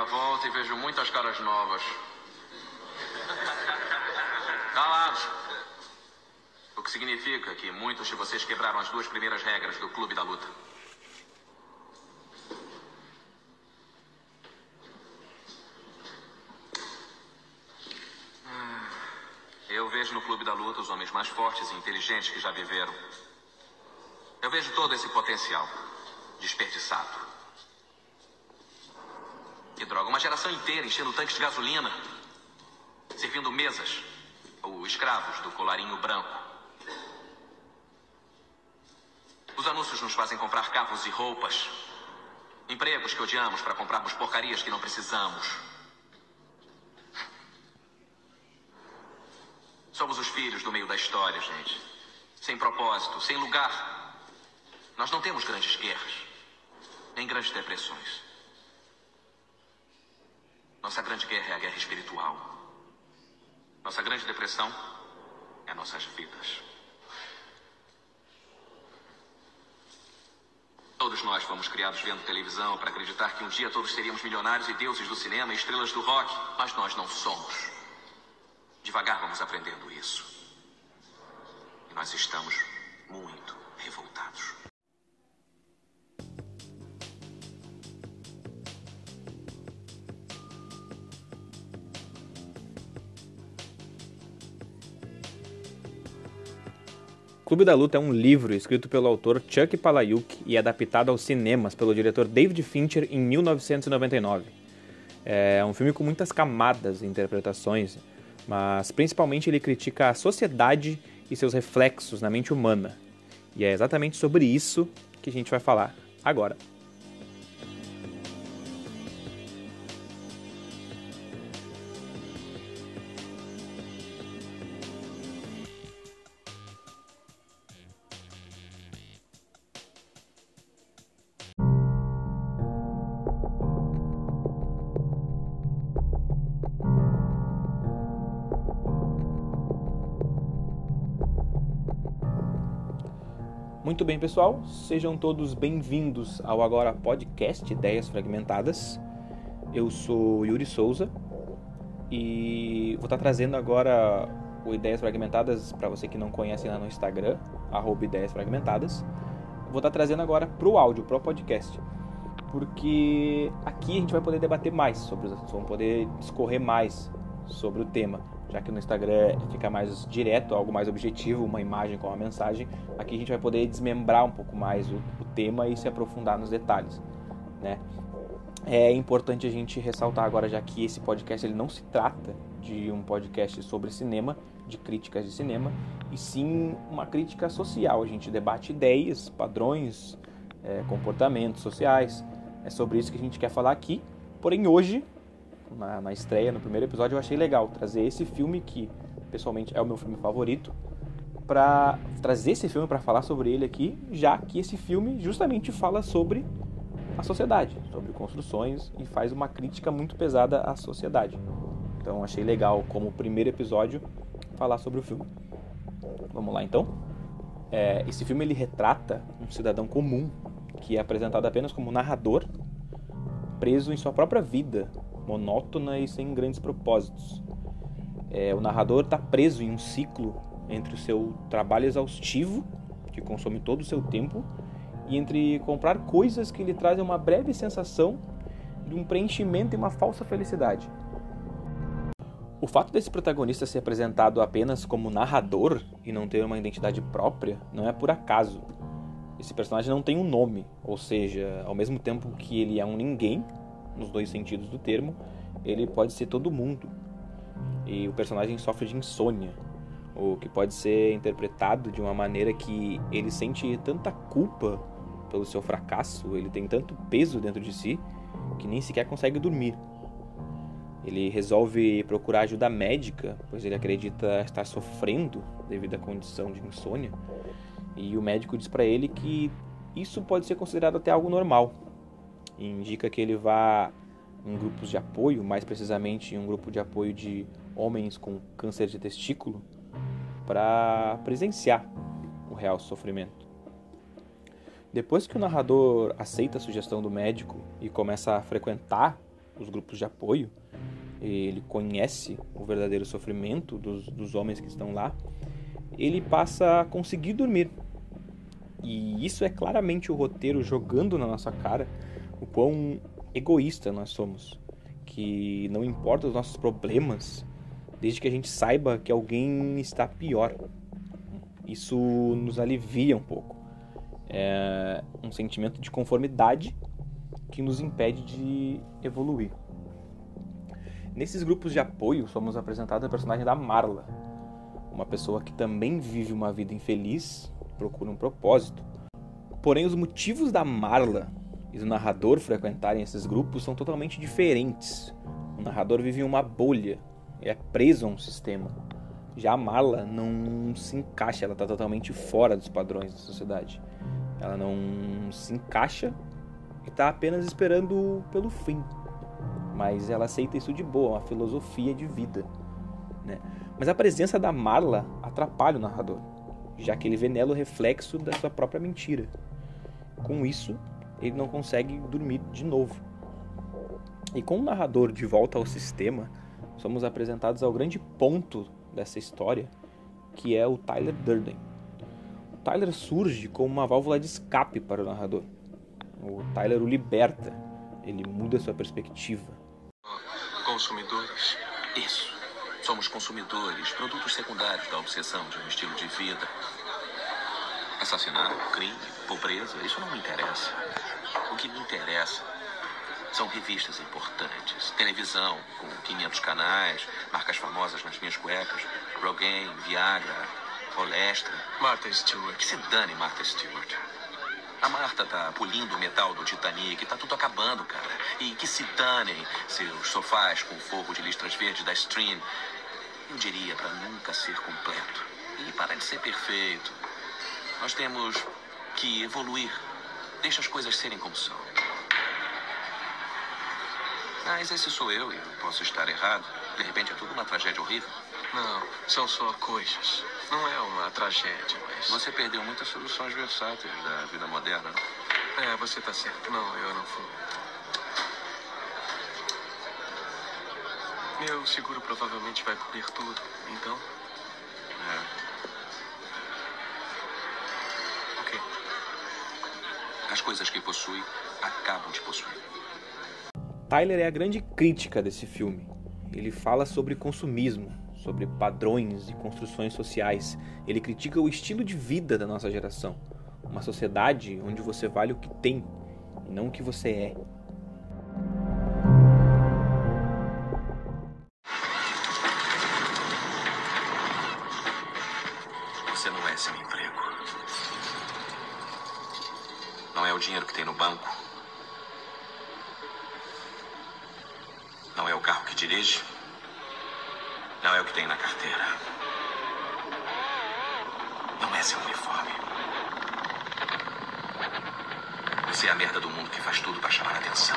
minha volta e vejo muitas caras novas. Calados. O que significa que muitos de vocês quebraram as duas primeiras regras do Clube da Luta. Eu vejo no Clube da Luta os homens mais fortes e inteligentes que já viveram. Eu vejo todo esse potencial desperdiçado. Droga, uma geração inteira enchendo tanques de gasolina, servindo mesas, ou escravos do colarinho branco. Os anúncios nos fazem comprar carros e roupas, empregos que odiamos para comprarmos porcarias que não precisamos. Somos os filhos do meio da história, gente. Sem propósito, sem lugar. Nós não temos grandes guerras, nem grandes depressões. Nossa grande guerra é a guerra espiritual. Nossa grande depressão é nossas vidas. Todos nós fomos criados vendo televisão para acreditar que um dia todos seríamos milionários e deuses do cinema e estrelas do rock, mas nós não somos. Devagar vamos aprendendo isso. E nós estamos muito revoltados. Clube da Luta é um livro escrito pelo autor Chuck Palahniuk e adaptado aos cinemas pelo diretor David Fincher em 1999. É um filme com muitas camadas e interpretações, mas principalmente ele critica a sociedade e seus reflexos na mente humana. E é exatamente sobre isso que a gente vai falar agora. Muito bem, pessoal, sejam todos bem-vindos ao Agora Podcast Ideias Fragmentadas. Eu sou Yuri Souza e vou estar trazendo agora o Ideias Fragmentadas para você que não conhece lá no Instagram, Ideias Fragmentadas. Vou estar trazendo agora para o áudio, para o podcast, porque aqui a gente vai poder debater mais sobre os assuntos, vamos poder discorrer mais sobre o tema já que no Instagram fica mais direto, algo mais objetivo, uma imagem com uma mensagem, aqui a gente vai poder desmembrar um pouco mais o, o tema e se aprofundar nos detalhes, né? É importante a gente ressaltar agora, já que esse podcast ele não se trata de um podcast sobre cinema, de críticas de cinema, e sim uma crítica social. A gente debate ideias, padrões, é, comportamentos sociais. É sobre isso que a gente quer falar aqui. Porém, hoje na, na estreia, no primeiro episódio, eu achei legal trazer esse filme que, pessoalmente, é o meu filme favorito, para trazer esse filme para falar sobre ele aqui, já que esse filme justamente fala sobre a sociedade, sobre construções e faz uma crítica muito pesada à sociedade. Então achei legal como primeiro episódio falar sobre o filme. Vamos lá então. É, esse filme ele retrata um cidadão comum que é apresentado apenas como narrador, preso em sua própria vida monótona e sem grandes propósitos. É, o narrador está preso em um ciclo entre o seu trabalho exaustivo, que consome todo o seu tempo, e entre comprar coisas que lhe trazem uma breve sensação de um preenchimento e uma falsa felicidade. O fato desse protagonista ser apresentado apenas como narrador e não ter uma identidade própria não é por acaso. Esse personagem não tem um nome, ou seja, ao mesmo tempo que ele é um ninguém, nos dois sentidos do termo, ele pode ser todo mundo. E o personagem sofre de insônia, o que pode ser interpretado de uma maneira que ele sente tanta culpa pelo seu fracasso, ele tem tanto peso dentro de si que nem sequer consegue dormir. Ele resolve procurar ajuda médica, pois ele acredita estar sofrendo devido à condição de insônia. E o médico diz para ele que isso pode ser considerado até algo normal, indica que ele vá em grupos de apoio, mais precisamente em um grupo de apoio de homens com câncer de testículo, para presenciar o real sofrimento. Depois que o narrador aceita a sugestão do médico e começa a frequentar os grupos de apoio, ele conhece o verdadeiro sofrimento dos, dos homens que estão lá, ele passa a conseguir dormir. E isso é claramente o roteiro jogando na nossa cara o quão egoísta nós somos. Que não importa os nossos problemas, desde que a gente saiba que alguém está pior. Isso nos alivia um pouco. É um sentimento de conformidade que nos impede de evoluir. Nesses grupos de apoio, somos apresentados a personagem da Marla, uma pessoa que também vive uma vida infeliz, procura um propósito. Porém, os motivos da Marla e do narrador frequentarem esses grupos são totalmente diferentes. O narrador vive em uma bolha, é preso a um sistema. Já a Marla não se encaixa, ela está totalmente fora dos padrões da sociedade. Ela não se encaixa e está apenas esperando pelo fim. Mas ela aceita isso de boa, uma filosofia de vida. Né? Mas a presença da Marla atrapalha o narrador, já que ele vê nela o reflexo da sua própria mentira. Com isso, ele não consegue dormir de novo. E com o narrador de volta ao sistema, somos apresentados ao grande ponto dessa história, que é o Tyler Durden. O Tyler surge como uma válvula de escape para o narrador. O Tyler o liberta, ele muda sua perspectiva. Consumidores? Isso. Somos consumidores, produtos secundários da obsessão de um estilo de vida. Assassinato, crime, pobreza, isso não me interessa. O que me interessa são revistas importantes, televisão com 500 canais, marcas famosas nas minhas cuecas, Rogaine, Viagra, Olestra. Martha Stewart. Que se dane Martha Stewart. A Marta tá polindo o metal do Titanic, tá tudo acabando, cara. E que se danem seus sofás com fogo de listras verdes da Stream. Eu diria para nunca ser completo. E para de ser perfeito. Nós temos que evoluir. Deixa as coisas serem como são. Mas esse sou eu e eu posso estar errado. De repente é tudo uma tragédia horrível. Não, são só coisas. Não é uma tragédia, mas. Você perdeu muitas soluções versáteis da vida moderna. não? É, você tá certo. Não, eu não fui. Meu seguro provavelmente vai cobrir tudo, então. É. As coisas que possui acabam de possuir. Tyler é a grande crítica desse filme. Ele fala sobre consumismo, sobre padrões e construções sociais. Ele critica o estilo de vida da nossa geração. Uma sociedade onde você vale o que tem e não o que você é. Que tem na carteira. Não é seu uniforme. Você é a merda do mundo que faz tudo para chamar a atenção.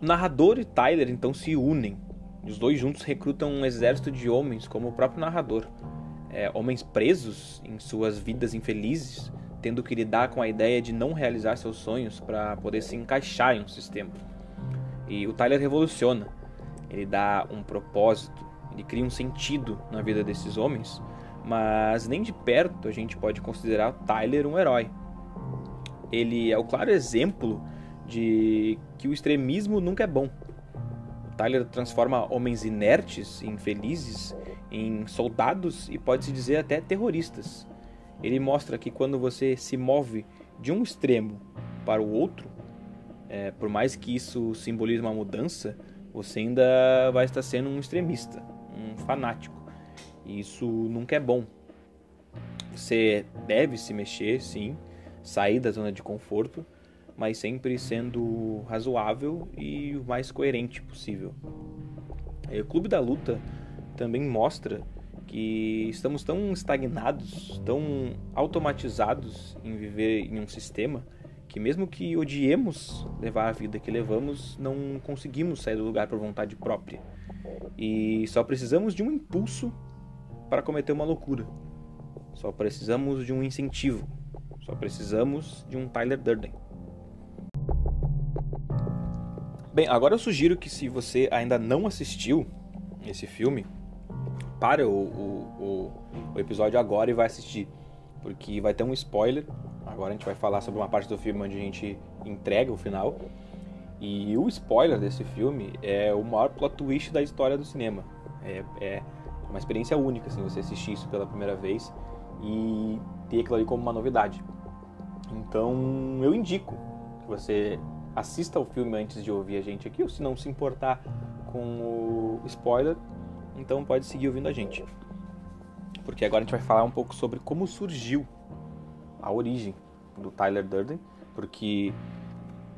O narrador e Tyler então se unem. Os dois juntos recrutam um exército de homens, como o próprio narrador. É, homens presos em suas vidas infelizes, tendo que lidar com a ideia de não realizar seus sonhos para poder se encaixar em um sistema. E o Tyler revoluciona. Ele dá um propósito, ele cria um sentido na vida desses homens, mas nem de perto a gente pode considerar o Tyler um herói. Ele é o claro exemplo de que o extremismo nunca é bom. O Tyler transforma homens inertes infelizes em soldados e pode-se dizer até terroristas. Ele mostra que quando você se move de um extremo para o outro, é, por mais que isso simbolize uma mudança, você ainda vai estar sendo um extremista, um fanático. E isso nunca é bom. Você deve se mexer, sim, sair da zona de conforto, mas sempre sendo razoável e o mais coerente possível. E o Clube da Luta também mostra que estamos tão estagnados, tão automatizados em viver em um sistema que mesmo que odiemos levar a vida que levamos, não conseguimos sair do lugar por vontade própria. E só precisamos de um impulso para cometer uma loucura. Só precisamos de um incentivo Só precisamos de um Tyler Durden. Bem, agora eu sugiro que se você ainda não assistiu esse filme, pare o, o, o, o episódio agora e vai assistir. Porque vai ter um spoiler. Agora a gente vai falar sobre uma parte do filme onde a gente entrega o final. E o spoiler desse filme é o maior plot twist da história do cinema. É, é uma experiência única, assim, você assistir isso pela primeira vez e ter aquilo ali como uma novidade. Então, eu indico que você assista o filme antes de ouvir a gente aqui, ou se não se importar com o spoiler, então pode seguir ouvindo a gente. Porque agora a gente vai falar um pouco sobre como surgiu a origem do Tyler Durden, porque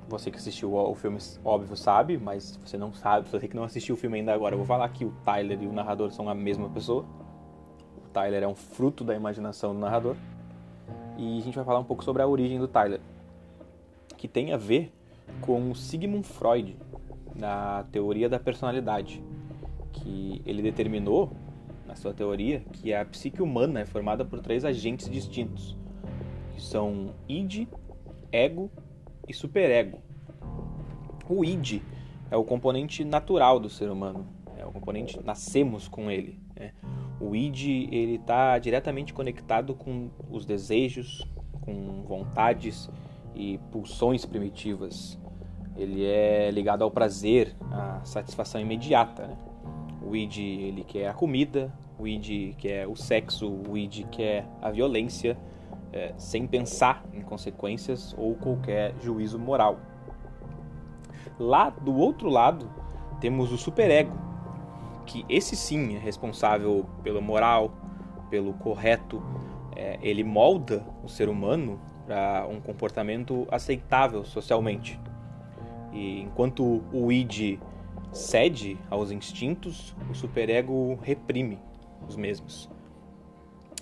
você que assistiu o filme, óbvio, sabe, mas você não sabe, você que não assistiu o filme ainda agora, eu vou falar que o Tyler e o narrador são a mesma pessoa. O Tyler é um fruto da imaginação do narrador. E a gente vai falar um pouco sobre a origem do Tyler, que tem a ver com o Sigmund Freud, na teoria da personalidade, que ele determinou, na sua teoria, que a psique humana é formada por três agentes distintos, que são id, ego e superego. O id é o componente natural do ser humano, é o componente nascemos com ele. Né? O id ele está diretamente conectado com os desejos, com vontades e pulsões primitivas. Ele é ligado ao prazer, à satisfação imediata. Né? O id ele quer a comida, o id quer o sexo, o id quer a violência é, sem pensar em consequências ou qualquer juízo moral. Lá do outro lado, temos o superego, que esse sim é responsável pela moral, pelo correto, é, ele molda o ser humano para um comportamento aceitável socialmente. E enquanto o id cede aos instintos, o superego reprime os mesmos.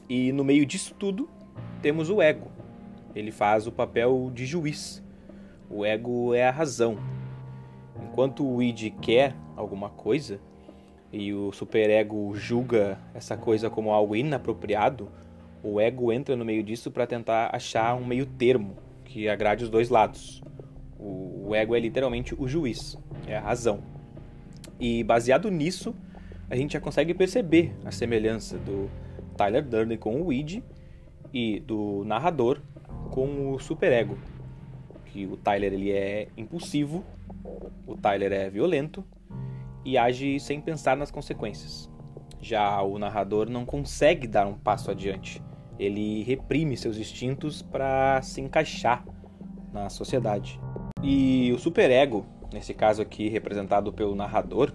E no meio disso tudo, temos o ego. Ele faz o papel de juiz. O ego é a razão. Enquanto o id quer alguma coisa e o superego julga essa coisa como algo inapropriado, o ego entra no meio disso para tentar achar um meio termo que agrade os dois lados. O ego é literalmente o juiz, é a razão. E baseado nisso, a gente já consegue perceber a semelhança do Tyler Durden com o id e do narrador com o superego. Que o Tyler ele é impulsivo, o Tyler é violento e age sem pensar nas consequências. Já o narrador não consegue dar um passo adiante. Ele reprime seus instintos para se encaixar na sociedade. E o superego, nesse caso aqui representado pelo narrador,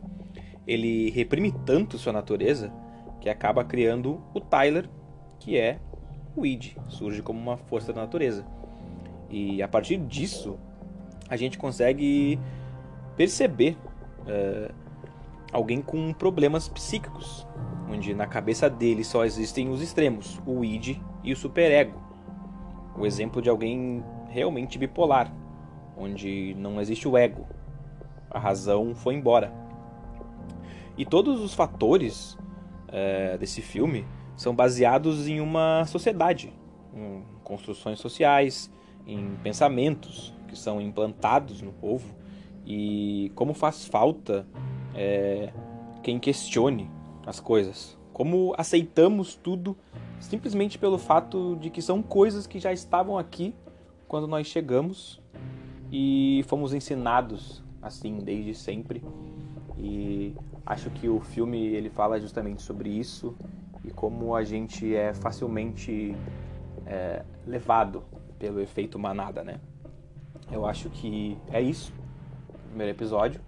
ele reprime tanto sua natureza que acaba criando o Tyler, que é o id, surge como uma força da natureza. E a partir disso, a gente consegue perceber uh, alguém com problemas psíquicos, onde na cabeça dele só existem os extremos, o id e o superego. O exemplo de alguém realmente bipolar, onde não existe o ego, a razão foi embora. E todos os fatores uh, desse filme são baseados em uma sociedade, em construções sociais, em pensamentos que são implantados no povo e como faz falta é, quem questione as coisas. Como aceitamos tudo simplesmente pelo fato de que são coisas que já estavam aqui quando nós chegamos e fomos ensinados assim desde sempre. E acho que o filme ele fala justamente sobre isso e como a gente é facilmente é, levado pelo efeito manada, né? Eu acho que é isso. Primeiro episódio.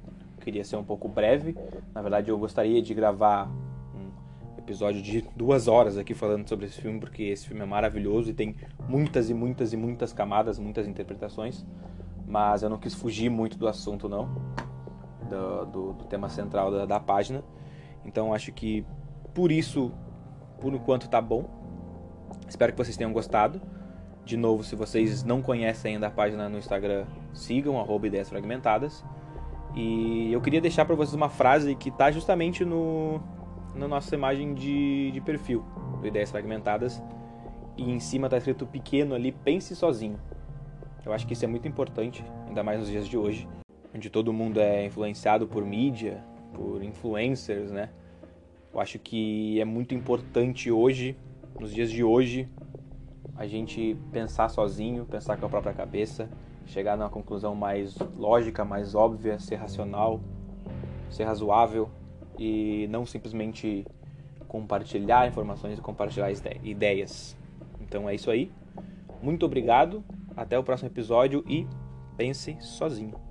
Queria ser um pouco breve. Na verdade, eu gostaria de gravar um episódio de duas horas aqui falando sobre esse filme, porque esse filme é maravilhoso e tem muitas e muitas e muitas camadas, muitas interpretações. Mas eu não quis fugir muito do assunto, não, do, do, do tema central da, da página. Então, acho que por isso por enquanto tá bom. Espero que vocês tenham gostado. De novo, se vocês não conhecem ainda a página no Instagram, sigam arroba ideias fragmentadas. E eu queria deixar para vocês uma frase que está justamente no, na nossa imagem de, de perfil do Ideias Fragmentadas, e em cima está escrito pequeno ali, pense sozinho. Eu acho que isso é muito importante, ainda mais nos dias de hoje, onde todo mundo é influenciado por mídia, por influencers, né? Eu acho que é muito importante hoje, nos dias de hoje, a gente pensar sozinho, pensar com a própria cabeça, chegar numa conclusão mais lógica, mais óbvia, ser racional, ser razoável e não simplesmente compartilhar informações e compartilhar ideias. Então é isso aí. Muito obrigado, até o próximo episódio e pense sozinho.